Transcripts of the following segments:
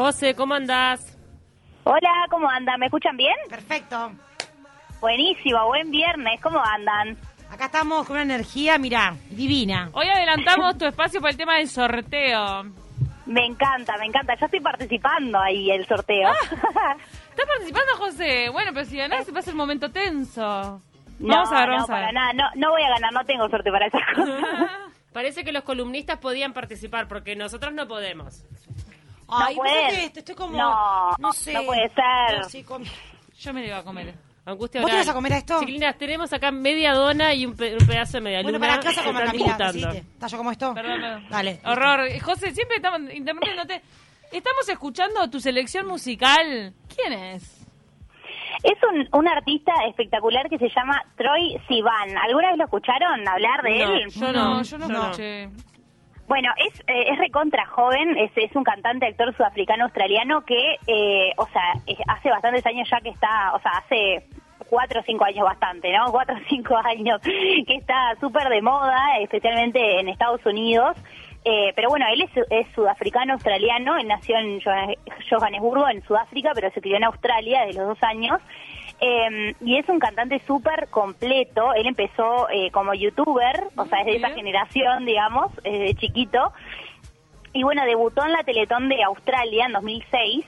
José, ¿cómo andás? Hola, ¿cómo andan? ¿Me escuchan bien? Perfecto. Buenísimo, buen viernes, ¿cómo andan? Acá estamos con una energía, mira, divina. Hoy adelantamos tu espacio por el tema del sorteo. Me encanta, me encanta. Yo estoy participando ahí el sorteo. ¿Estás participando, José? Bueno, pero si ganás, se pasa el momento tenso. no, vamos a ver, no, vamos a para ver. nada. No, no voy a ganar, no tengo suerte para esas cosas. Parece que los columnistas podían participar porque nosotros no podemos. Ay, no ¿vos sabés pueden. que esto estoy como... No, no sé. no puede ser. No sé, com- Yo me lo iba a comer. Angustia ¿Vos te vas a comer a esto? Chiquilinas, tenemos acá media dona y un, pe- un pedazo de media Bueno, luna. para casa están Camila, disputando. decidite. ¿Está yo como esto? Perdón, perdón. Dale. Horror. José, siempre estamos interrumpiéndote. Estamos escuchando tu selección musical. ¿Quién es? Es un, un artista espectacular que se llama Troy Sivan. ¿Alguna vez lo escucharon hablar de No, él? yo no. yo no yo no. escuché. Bueno, es, eh, es recontra joven, es, es un cantante, actor sudafricano-australiano que, eh, o sea, hace bastantes años ya que está, o sea, hace cuatro o cinco años bastante, ¿no? Cuatro o cinco años que está súper de moda, especialmente en Estados Unidos. Eh, pero bueno, él es, es sudafricano-australiano, él nació en Johann- Johannesburgo, en Sudáfrica, pero se crió en Australia desde los dos años. Eh, y es un cantante súper completo. Él empezó eh, como youtuber, o sea, es de esa generación, digamos, eh, de chiquito. Y bueno, debutó en la Teletón de Australia en 2006.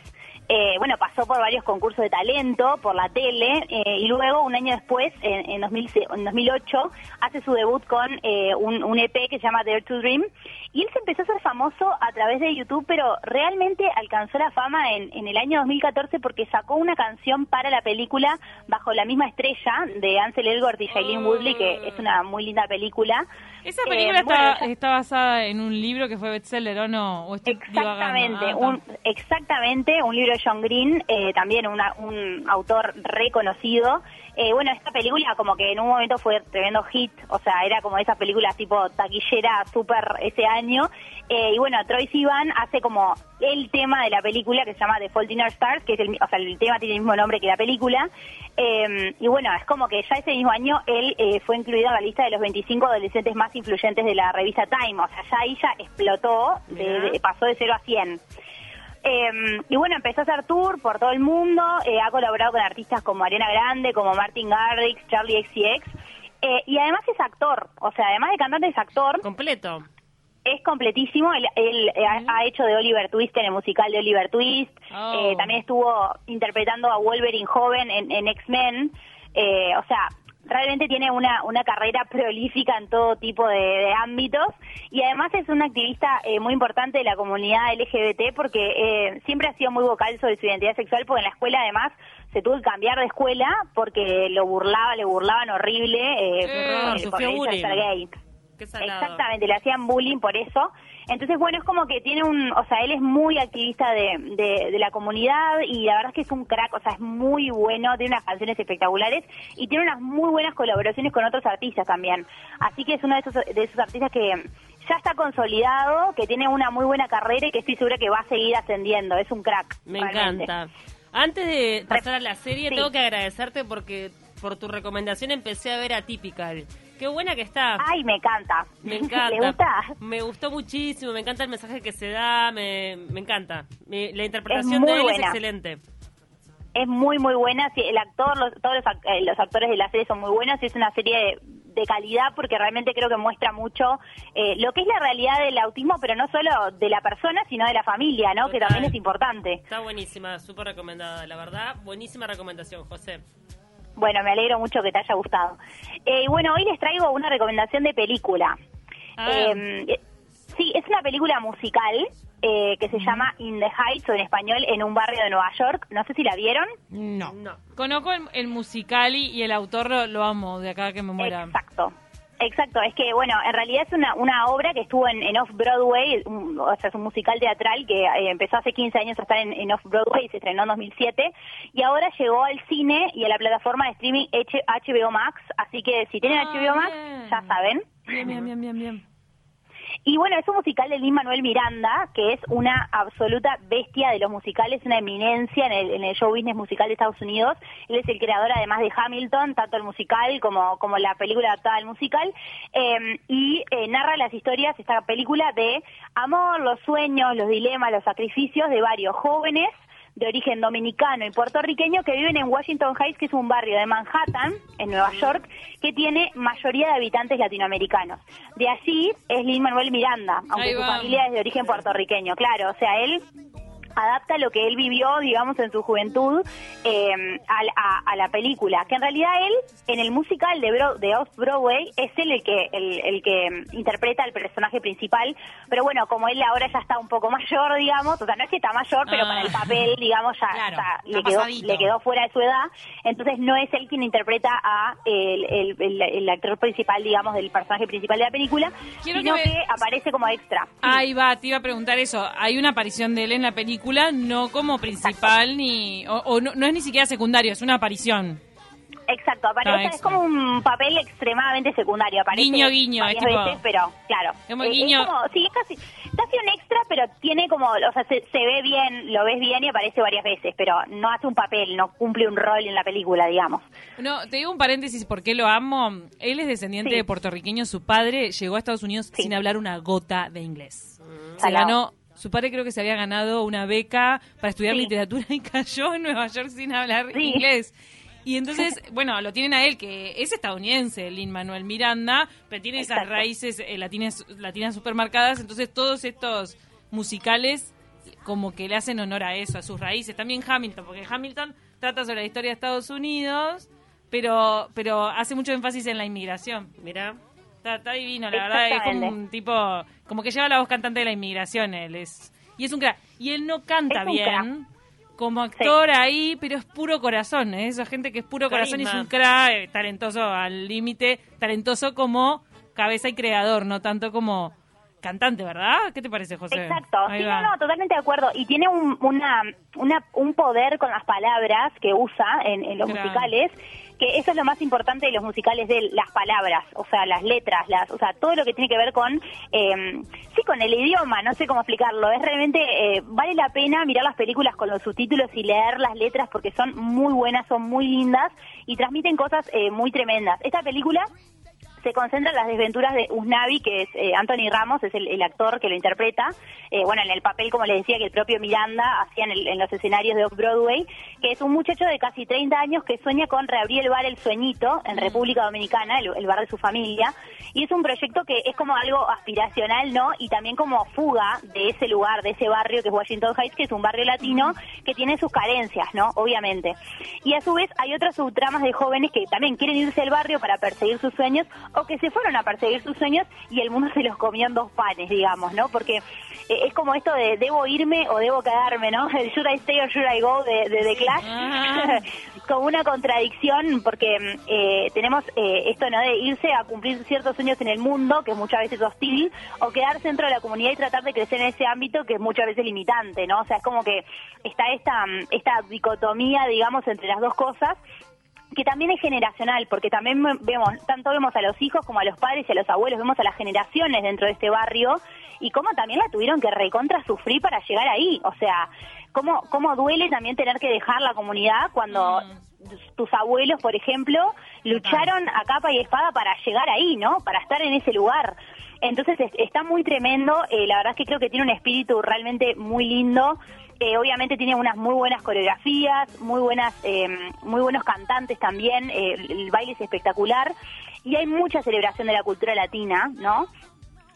Eh, bueno, pasó por varios concursos de talento, por la tele, eh, y luego, un año después, en, en, 2000 en 2008, hace su debut con eh, un, EP que se llama Dare to Dream. Y él se empezó a hacer famoso a través de YouTube, pero realmente alcanzó la fama en, en el año 2014 porque sacó una canción para la película Bajo la misma estrella de Ansel Elgort y Shailene Woodley, que es una muy linda película. Esa Eh, película está, basada en un libro que fue bestseller, ¿o no? ¿O Exactamente? Ah, un, exactamente, un libro de John Green, eh, también una- un autor reconocido. Eh, bueno, esta película como que en un momento fue tremendo hit, o sea, era como esas películas tipo taquillera súper ese año. Eh, y bueno, Troy Sivan hace como el tema de la película que se llama The Fault in Our Stars, que es el, o sea, el tema tiene el mismo nombre que la película. Eh, y bueno, es como que ya ese mismo año él eh, fue incluido en la lista de los 25 adolescentes más influyentes de la revista Time. O sea, ya ahí ya explotó, de- pasó de 0 a 100. Eh, y bueno, empezó a hacer tour por todo el mundo, eh, ha colaborado con artistas como Ariana Grande, como Martin Garrix, Charlie XCX, eh, y además es actor, o sea, además de cantante es actor, Completo. es completísimo, él, él, eh, ha, ha hecho de Oliver Twist en el musical de Oliver Twist, Oh. eh, también estuvo interpretando a Wolverine joven en, en X-Men, eh, o sea, realmente tiene una, una carrera prolífica en todo tipo de, de ámbitos y además es un activista eh, muy importante de la comunidad LGBT porque eh, siempre ha sido muy vocal sobre su identidad sexual porque en la escuela además se tuvo que cambiar de escuela porque lo burlaba, le burlaban horrible eh, Eh, por- sufrió por ser gay. Exactamente, le hacían bullying por eso. Entonces, bueno, es como que tiene un, o sea, él es muy activista de, de, de la comunidad y la verdad es que es un crack, o sea, es muy bueno, tiene unas canciones espectaculares y tiene unas muy buenas colaboraciones con otros artistas también. Así que es uno de esos, de esos artistas que ya está consolidado, que tiene una muy buena carrera y que estoy segura que va a seguir ascendiendo. Es un crack. Me realmente. encanta. Antes de pasar a la serie, Sí. tengo que agradecerte porque por tu recomendación empecé a ver Atypical. Qué buena que está. Ay, me encanta. Me encanta. ¿Le gusta? Me gustó muchísimo, me encanta el mensaje que se da, me, me encanta. Me- la interpretación Es de él es buena. excelente. es muy muy buena sí, el actor los, todos los, eh, los actores de la serie son muy buenos y es una serie de, de calidad porque realmente creo que muestra mucho eh, lo que es la realidad del autismo pero no solo de la persona sino de la familia no que también es importante Está buenísima, súper recomendada, la verdad. Buenísima recomendación, José. Bueno me alegro mucho que te haya gustado Eh, y bueno hoy les traigo una recomendación de película A ver. Eh, sí es una película musical eh, que se llama In the Heights o en español en un barrio de Nueva York no sé si la vieron No. No. Conozco el, el musicali y el autor lo, lo amo, de acá que me muera. Exacto. Exacto, es que, bueno, en realidad es una, una obra que estuvo en, en Off-Broadway, o sea, es un musical teatral que eh, empezó hace 15 años a estar en, en Off-Broadway y se estrenó en 2007, y ahora llegó al cine y a la plataforma de streaming HBO Max, así que si tienen Ah, HBO Max, bien. ya saben. Bien, bien, bien, bien, bien. Y bueno, es un musical de Lin Manuel Miranda, que es una absoluta bestia de los musicales, una eminencia en el, en el show business musical de Estados Unidos. Él es el creador, además de Hamilton, tanto el musical como, como la película adaptada al musical. eh, y narra las historias, esta película, de amor, los sueños, los dilemas, los sacrificios de varios jóvenes de origen dominicano y puertorriqueño que viven en Washington Heights, que es un barrio de Manhattan, en Nueva York, que tiene mayoría de habitantes latinoamericanos. De allí es Lin Manuel Miranda, aunque su familia es de origen puertorriqueño, claro, o sea, él adapta lo que él vivió, digamos, en su juventud eh, a, la- a- a la película, que en realidad él, en el musical de, Bro- de Off-Broadway, es él el que, el, el que mm, interpreta al personaje principal, pero bueno, como él ahora ya está un poco mayor, digamos, o sea, no es que está mayor, pero Ah. para el papel, digamos, ya, Claro, ya está le, quedó, le quedó fuera de su edad, entonces no es él quien interpreta a el, el- actor principal, digamos, del personaje principal de la película, Quiero sino que aparece como extra. Ahí va, te iba a preguntar eso. Hay una aparición de él en la película, no como principal ni. O, o no, no es ni siquiera secundario, es una aparición. Exacto, Ah, aparece, es como un papel extremadamente secundario. Aparece Guiño, guiño, varias es tipo- veces, pero claro. Como Eh, es guiño. como- sí, es casi, casi un extra, pero tiene como, o sea, se, se ve bien, lo ves bien y aparece varias veces, pero no hace un papel, no cumple un rol en la película, digamos. No, te digo un paréntesis, ¿por qué lo amo? Él es descendiente Sí. de puertorriqueño, su padre llegó a Estados Unidos Sí. sin hablar una gota de inglés. Se Salado. ganó, su padre creo que se había ganado una beca para estudiar Sí. literatura y cayó en Nueva York sin hablar Sí. inglés. Y entonces, bueno, lo tienen a él, que es estadounidense, Lin Manuel Miranda, pero tiene esas raíces eh, latinas, latinas supermarcadas, entonces todos estos musicales como que le hacen honor a eso, a sus raíces. También Hamilton, porque Hamilton trata sobre la historia de Estados Unidos, pero, pero hace mucho énfasis en la inmigración. Mira. Está, está divino, la verdad, es como un tipo, como que lleva la voz cantante de la inmigración, él es, y es un crack. Y él no canta bien, como actor ahí, pero es puro corazón, ¿eh? esa gente que es puro corazón y es un crack, eh, talentoso al límite, talentoso como cabeza y creador, no tanto como cantante, ¿verdad? ¿Qué te parece, José? Exacto, Ahí sí, va. no, no, totalmente de acuerdo. Y tiene un, una, una, un poder con las palabras que usa en, en los Claro. musicales, que eso es lo más importante de los musicales de las palabras, o sea, las letras, las, o sea, todo lo que tiene que ver con, eh, sí, con el idioma, no sé cómo explicarlo. Es realmente, eh, vale la pena mirar las películas con los subtítulos y leer las letras porque son muy buenas, son muy lindas y transmiten cosas eh, muy tremendas. Esta película se concentra en las desventuras de Usnavi, que es eh, Anthony Ramos, es el, el actor que lo interpreta, eh, bueno, en el papel, como les decía, que el propio Miranda hacía en, el- en los escenarios de Off-Broadway, que es un muchacho de casi 30 años que sueña con reabrir el bar El Sueñito en República Dominicana, el, el bar de su familia, y es un proyecto que es como algo aspiracional, ¿no? Y también como fuga de ese lugar, de ese barrio que es Washington Heights, que es un barrio latino que tiene sus carencias, ¿no? Obviamente. Y a su vez hay otras subtramas de jóvenes que también quieren irse al barrio para perseguir sus sueños o que se fueron a perseguir sus sueños y el mundo se los comió en dos panes, digamos, ¿no? Porque eh, es como esto de debo irme o debo quedarme, ¿no? El should I stay or should I go de, de The Clash. Ah. como una contradicción porque eh, tenemos eh, esto, ¿no? De irse a cumplir ciertos sueños en el mundo, que es muchas veces hostil, o quedarse dentro de la comunidad y tratar de crecer en ese ámbito que es muchas veces limitante, ¿no? O sea, es como que está esta, esta dicotomía, digamos, entre las dos cosas que también es generacional, porque también vemos, tanto vemos a los hijos como a los padres y a los abuelos, vemos a las generaciones dentro de este barrio y cómo también la tuvieron que recontra sufrir para llegar ahí. O sea, cómo, cómo duele también tener que dejar la comunidad cuando tus abuelos, por ejemplo, lucharon a capa y espada para llegar ahí, ¿no? Para estar en ese lugar. Entonces es- está muy tremendo, eh, la verdad es que creo que tiene un espíritu realmente muy lindo. Obviamente tiene unas muy buenas coreografías, muy buenas, eh, muy buenos cantantes también. eh, el, baile es espectacular y hay mucha celebración de la cultura latina, ¿no?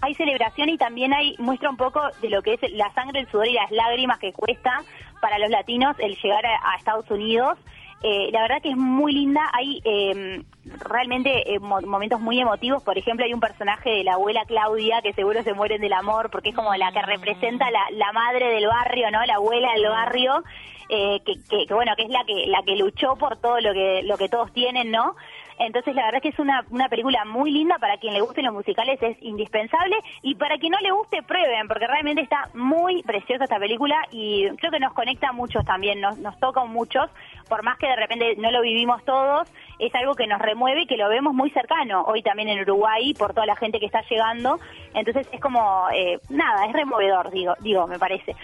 Hay celebración y también hay muestra un poco de lo que es la sangre, el sudor y las lágrimas que cuesta para los latinos el llegar a Estados Unidos. Eh, la verdad que es muy linda. Hay eh, realmente eh, mo- momentos muy emotivos. Por ejemplo, hay un personaje de la abuela Claudia que seguro se mueren del amor porque es como la que representa la, la madre del barrio, ¿no? La abuela del barrio. eh, que, que- que, bueno que es la que la que luchó por todo lo que lo que todos tienen no Entonces, la verdad es que es una, una película muy linda. Para quien le gusten los musicales es indispensable. Y para quien no le guste, prueben, porque realmente está muy preciosa esta película y creo que nos conecta a muchos también, nos, nos toca muchos. Por más que de repente no lo vivimos todos, es algo que nos remueve y que lo vemos muy cercano. Hoy también en Uruguay, por toda la gente que está llegando. Entonces, es como, eh, nada, es removedor, digo, digo, me parece.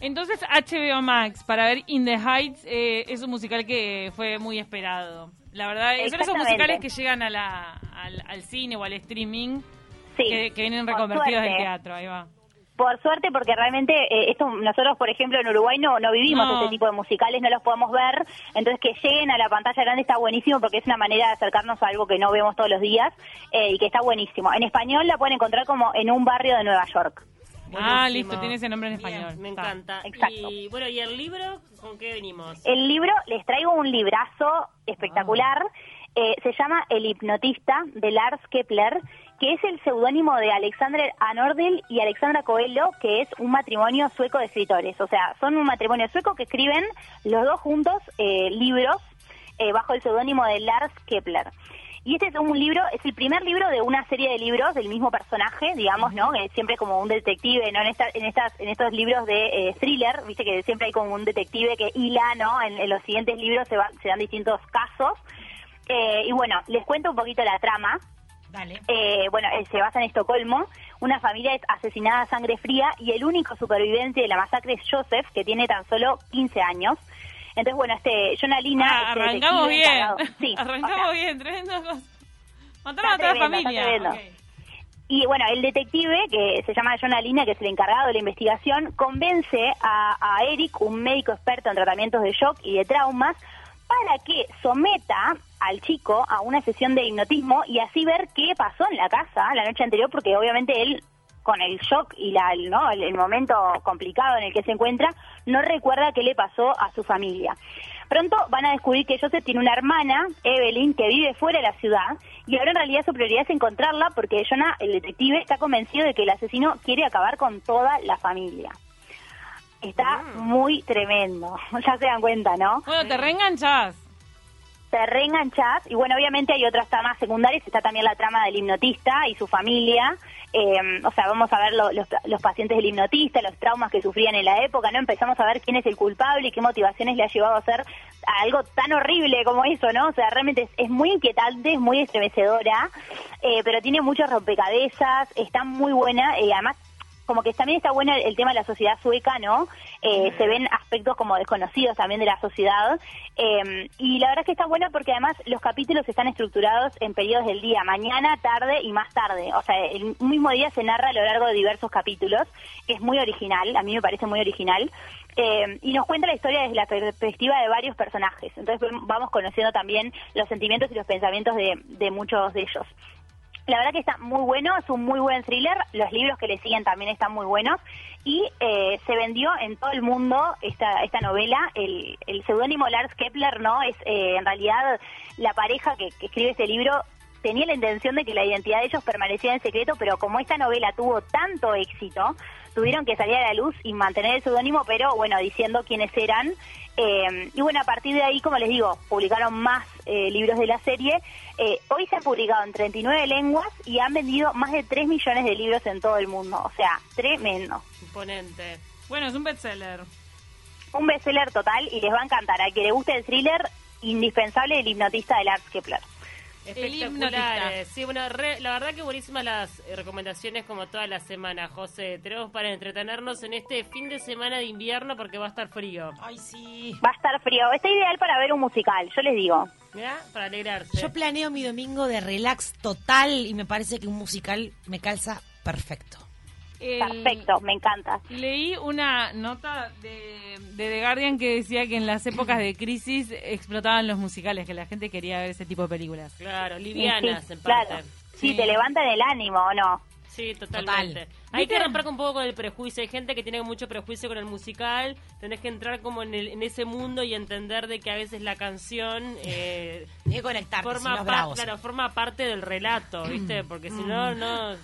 Entonces, HBO Max, para ver In the Heights, eh, es un musical que fue muy esperado. La verdad, son esos musicales que llegan a la, al, al cine o al streaming, Sí, que, que vienen reconvertidos del teatro, ahí va. Por suerte, porque realmente eh, esto nosotros, por ejemplo, en Uruguay no, no vivimos No. este tipo de musicales, no los podemos ver, entonces que lleguen a la pantalla grande está buenísimo porque es una manera de acercarnos a algo que no vemos todos los días eh, y que está buenísimo. En español la pueden encontrar como en un barrio de Nueva York. Ah, listo, tiene ese nombre en Bien, español. me Está. encanta. Exacto. Y bueno, ¿y el libro con qué venimos? El libro, les traigo un librazo espectacular, eh, se llama El hipnotista de Lars Kepler, que es el seudónimo de Alexander Anordel y Alexandra Coelho, que es un matrimonio sueco de escritores. O sea, son un matrimonio sueco que escriben los dos juntos eh, libros eh, bajo el seudónimo de Lars Kepler. Y este es un libro, es el primer libro de una serie de libros del mismo personaje, digamos, ¿no? Que siempre como un detective, ¿no? En, esta, en, estas, en estos libros de eh, thriller, viste que siempre hay como un detective que hila, ¿no? En, en los siguientes libros se, va- se dan distintos casos. Eh, y bueno, les cuento un poquito la trama. Dale. Eh, bueno, se basa en Estocolmo. Una familia es asesinada a sangre fría y el único superviviente de la masacre es Joseph, que tiene tan solo 15 años. Entonces, bueno, este Jonah Lina... Ah, este arrancamos bien. encargado- Sí, o arrancamos sea, bien, tremendo. Mataron a toda la familia. Y bueno, el detective, que se llama Jonah Lina, que es el encargado de la investigación, convence a, a Eric, un médico experto en tratamientos de shock y de traumas, para que someta al chico a una sesión de hipnotismo y así ver qué pasó en la casa la noche anterior, porque obviamente él, con el shock y la, el- ¿no? el, el momento complicado en el que se encuentra, no recuerda qué le pasó a su familia. Pronto van a descubrir que Joseph tiene una hermana, Evelyn, que vive fuera de la ciudad, y ahora en realidad su prioridad es encontrarla porque Jonah, el detective, está convencido de que el asesino quiere acabar con toda la familia. Está muy tremendo, ya se dan cuenta, ¿no? Bueno, te reenganchás. te reenganchás y bueno, obviamente hay otras tramas secundarias, está también la trama del hipnotista y su familia, eh, o sea, vamos a ver lo- los, los pacientes del hipnotista, los traumas que sufrían en la época, ¿no? Empezamos a ver quién es el culpable y qué motivaciones le ha llevado a hacer algo tan horrible como eso, ¿no? O sea, realmente es, es muy inquietante, es muy estremecedora, eh, pero tiene muchos rompecabezas, está muy buena, y además como que también está bueno el, el tema de la sociedad sueca, ¿no? Eh, se ven aspectos como desconocidos también de la sociedad. eh, y la verdad es que está bueno porque además los capítulos están estructurados en periodos del día, mañana, tarde y más tarde. O sea, el mismo día se narra a lo largo de diversos capítulos, que es muy original, a mí me parece muy original. eh, y nos cuenta la historia desde la perspectiva de varios personajes. Entonces vamos conociendo también los sentimientos y los pensamientos de, de muchos de ellos. La verdad que está muy bueno, es un muy buen thriller, los libros que le siguen también están muy buenos y eh, se vendió en todo el mundo esta, esta novela, el, el seudónimo Lars Kepler, ¿no? Es eh, en realidad la pareja que, que escribe este libro tenía la intención de que la identidad de ellos permaneciera en secreto, pero como esta novela tuvo tanto éxito, tuvieron que salir a la luz y mantener el seudónimo, pero bueno, diciendo quiénes eran. Eh, y bueno, a partir de ahí, como les digo, publicaron más eh, libros de la serie. Eh, hoy se han publicado en 39 lenguas y han vendido más de 3 millones de libros en todo el mundo. O sea, tremendo. Imponente. Bueno, es un bestseller. Un bestseller total y les va a encantar. A quien le guste el thriller, indispensable el hipnotista de Lars Kepler. Espectaculares. Sí, bueno, re- la verdad que buenísimas las eh, recomendaciones como toda la semana, José. Tenemos para entretenernos en este fin de semana de invierno porque va a estar frío. Ay, sí. Va a estar frío. Está ideal para ver un musical, yo les digo. ¿Ya? Para alegrarse. Yo planeo mi domingo de relax total y me parece que un musical me calza perfecto. El- Perfecto, me encanta. Leí una nota de, de The Guardian que decía que en las épocas de crisis explotaban los musicales, que la gente quería ver ese tipo de películas. Claro, livianas Sí, en parte. claro. Sí, Sí. te levantan el ánimo, ¿o no? Sí, totalmente. Total. Hay que romper un poco con el prejuicio. Hay gente que tiene mucho prejuicio con el musical. Tenés que entrar como en, el- en ese mundo y entender de que a veces la canción eh, Tiene que conectarte, sin forma, claro, forma parte del relato, ¿viste? Porque si no, no...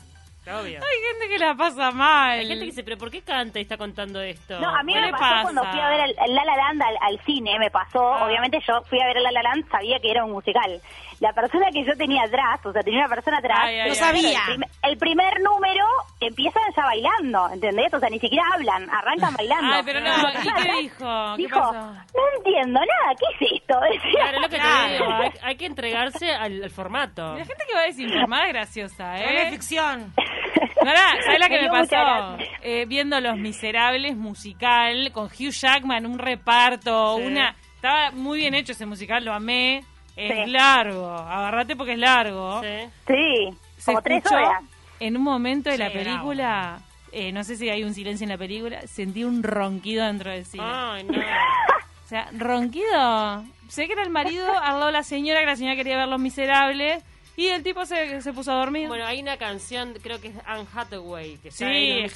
Obvio. Hay gente que la pasa mal. Hay gente que dice, pero ¿por qué canta y está contando esto? No, a mí ¿Qué me pasó pasa? cuando fui a ver el, el La La Land al, al cine, me pasó, Ah. obviamente yo fui a ver La La Land, sabía que era un musical. La persona que yo tenía atrás, o sea, tenía una persona atrás. Ay, sabía. El, prim- el primer número empiezan ya bailando, ¿entendés? O sea, ni siquiera hablan, arrancan bailando. Ay, pero no, ¿y qué dijo? ¿Qué Dijo, pasó? no entiendo nada, ¿qué es esto? Claro, es lo que te digo, hay, hay que entregarse al, al formato. La gente que va desinformada es graciosa, No es ¿eh? ficción. Ahora, ¿sabes la que Me pasó? Eh, viendo Los Miserables musical con Hugh Jackman, un reparto, Sí. una... Estaba muy bien hecho ese musical, lo amé. Es Sí. largo, agarrate porque es largo. Sí. Sí, Se como tres escuchó horas. en un momento de la película, eh, no sé si hay un silencio en la película, sentí un ronquido dentro del cine. Ay, no. O sea, ronquido. Sé que era el marido, al lado de la señora, que la señora quería ver Los Miserables, y el tipo se, se puso a dormir. Bueno, hay una canción, creo que es Anne Hathaway, que Sí, es.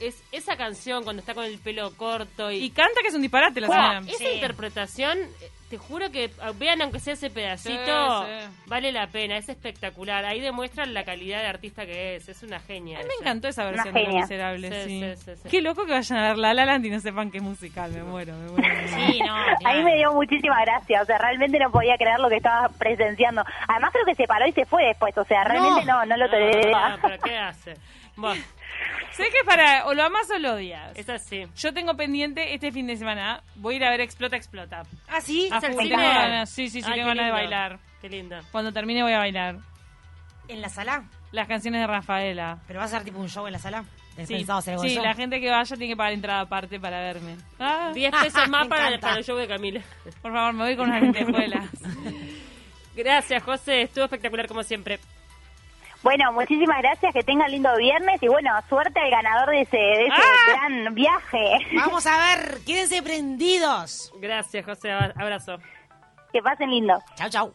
Es, esa canción cuando está con el pelo corto y, y canta que es un disparate la señora. esa Sí. interpretación, eh, te juro que ah, vean aunque sea ese pedacito, Sí, sí. vale la pena, es espectacular. Ahí demuestran la calidad de artista que es, es una genia. A mí me encantó esa versión de. Miserables, Sí, sí. sí, sí, sí. Qué loco que vayan a ver La La Land y no sepan qué es musical, me muero, me muero. Sí, no. A mí me dio muchísima gracia, o sea, realmente no podía creer lo que estaba presenciando. Además creo que se paró y se fue después, o sea, realmente no, no, lo toleré. No, no, pero ¿qué hace? Bueno, sé que para o lo amas o lo odias. es así. Yo tengo pendiente este fin de semana, voy a ir a ver Explota, Explota. Ah, sí. A ¿Es el full, cine? tengo ganas, sí, sí, sí, Ay, tengo qué ganas de lindo. bailar. Qué lindo. Cuando termine voy a bailar. En la sala. Las canciones de Rafaela. Pero va a ser tipo un show en la sala. ¿Tenés Sí, pensado hacer algo de sí eso? la gente que vaya tiene que pagar entrada aparte para verme. Ah, 10 pesos más Me para, encanta. para el show de Camila. por favor, me voy con unas lentejuelas. Gracias, José. Estuvo espectacular como siempre. Bueno, muchísimas gracias, que tengan lindo viernes y bueno, suerte al ganador de ese, de ese ¡Ah! gran viaje. Vamos a ver. Quédense prendidos. Gracias, José. Abrazo. Que pasen lindo. Chau, chau.